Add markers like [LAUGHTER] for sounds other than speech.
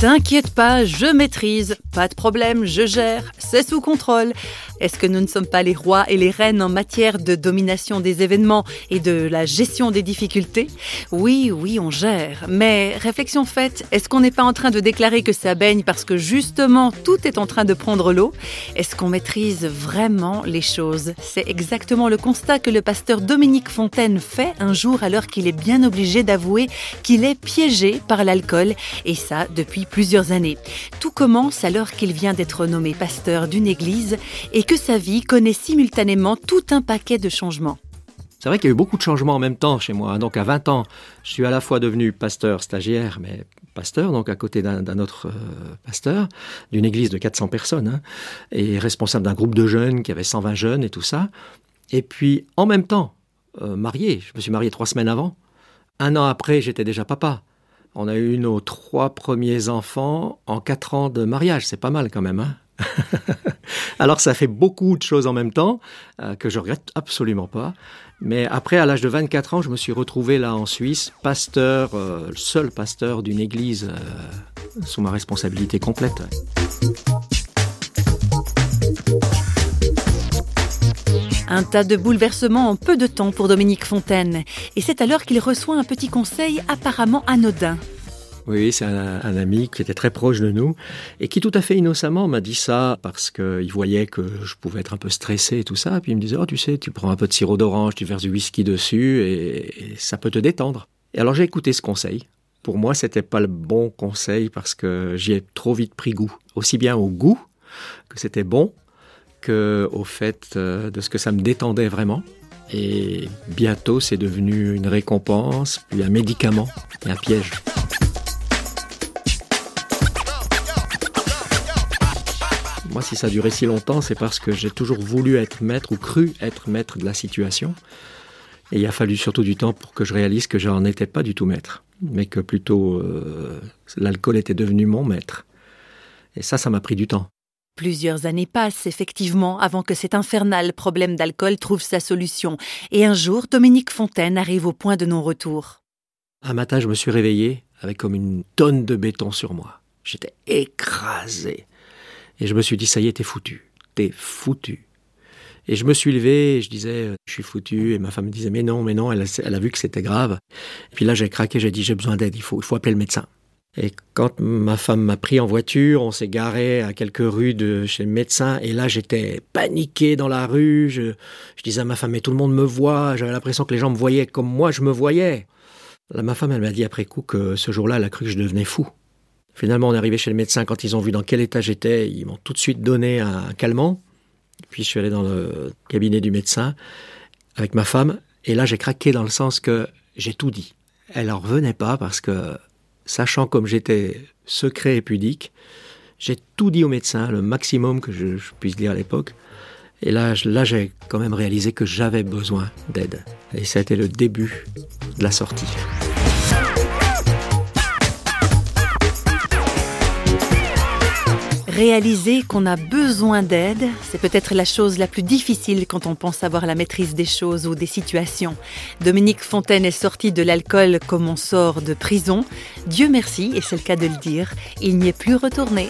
T'inquiète pas, je maîtrise, pas de problème, je gère, c'est sous contrôle. Est-ce que nous ne sommes pas les rois et les reines en matière de domination des événements et de la gestion des difficultés? Oui, oui, on gère. Mais réflexion faite, est-ce qu'on n'est pas en train de déclarer que ça baigne parce que justement tout est en train de prendre l'eau? Est-ce qu'on maîtrise vraiment les choses? C'est exactement le constat que le pasteur Dominique Fontaine fait un jour alors qu'il est bien obligé d'avouer qu'il est piégé par l'alcool. Et ça depuis plusieurs années. Tout commence alors qu'il vient d'être nommé pasteur d'une église et que sa vie connaît simultanément tout un paquet de changements. C'est vrai qu'il y a eu beaucoup de changements en même temps chez moi. Donc à 20 ans, je suis à la fois devenu pasteur stagiaire, mais pasteur, donc à côté d'un autre euh, pasteur, d'une église de 400 personnes, hein, et responsable d'un groupe de jeunes qui avait 120 jeunes et tout ça. Et puis en même temps, euh, marié. Je me suis marié trois semaines avant. Un an après, j'étais déjà papa. On a eu nos trois premiers enfants en quatre ans de mariage. C'est pas mal quand même. Hein [LAUGHS] Alors ça fait beaucoup de choses en même temps euh, que je regrette absolument pas. Mais après, à l'âge de 24 ans, je me suis retrouvé là en Suisse, pasteur, euh, seul pasteur d'une église euh, sous ma responsabilité complète. Un tas de bouleversements en peu de temps pour Dominique Fontaine. Et c'est alors qu'il reçoit un petit conseil apparemment anodin. Oui, c'est un, ami qui était très proche de nous et qui tout à fait innocemment m'a dit ça parce qu'il voyait que je pouvais être un peu stressé et tout ça. Puis il me disait, oh tu sais, tu prends un peu de sirop d'orange, tu verses du whisky dessus et, ça peut te détendre. Et alors j'ai écouté ce conseil. Pour moi, c'était pas le bon conseil parce que j'y ai trop vite pris goût. Aussi bien au goût que c'était bon au fait euh, de ce que ça me détendait vraiment. Et bientôt, c'est devenu une récompense, puis un médicament et un piège. Moi, si ça a duré si longtemps, c'est parce que j'ai toujours voulu être maître ou cru être maître de la situation. Et il a fallu surtout du temps pour que je réalise que je n'en étais pas du tout maître, mais que plutôt euh, l'alcool était devenu mon maître. Et ça, ça m'a pris du temps. Plusieurs années passent effectivement avant que cet infernal problème d'alcool trouve sa solution. Et un jour, Dominique Fontaine arrive au point de non-retour. Un matin, je me suis réveillé avec comme une tonne de béton sur moi. J'étais écrasé. Et je me suis dit, ça y est, t'es foutu. T'es foutu. Et je me suis levé et je disais, je suis foutu. Et ma femme me disait, mais non, mais non, elle a, vu que c'était grave. Et puis là, j'ai craqué, j'ai dit, j'ai besoin d'aide, il faut, il faut appeler le médecin. Et quand ma femme m'a pris en voiture, on s'est garé à quelques rues de chez le médecin. Et là, j'étais paniqué dans la rue. Je, disais à ma femme, mais tout le monde me voit. J'avais l'impression que les gens me voyaient comme moi, je me voyais. Là, ma femme, elle m'a dit après coup que ce jour-là, elle a cru que je devenais fou. Finalement, on est arrivé chez le médecin. Quand ils ont vu dans quel état j'étais, ils m'ont tout de suite donné un calmant. Puis je suis allé dans le cabinet du médecin avec ma femme. Et là, j'ai craqué dans le sens que j'ai tout dit. Elle en revenait pas parce que sachant comme j'étais secret et pudique, j'ai tout dit au médecin, le maximum que je, puisse dire à l'époque. Et là, là j'ai quand même réalisé que j'avais besoin d'aide. Et ça a été le début de la sortie. Réaliser qu'on a besoin d'aide, c'est peut-être la chose la plus difficile quand on pense avoir la maîtrise des choses ou des situations. Dominique Fontaine est sorti de l'alcool comme on sort de prison. Dieu merci, et c'est le cas de le dire, il n'y est plus retourné.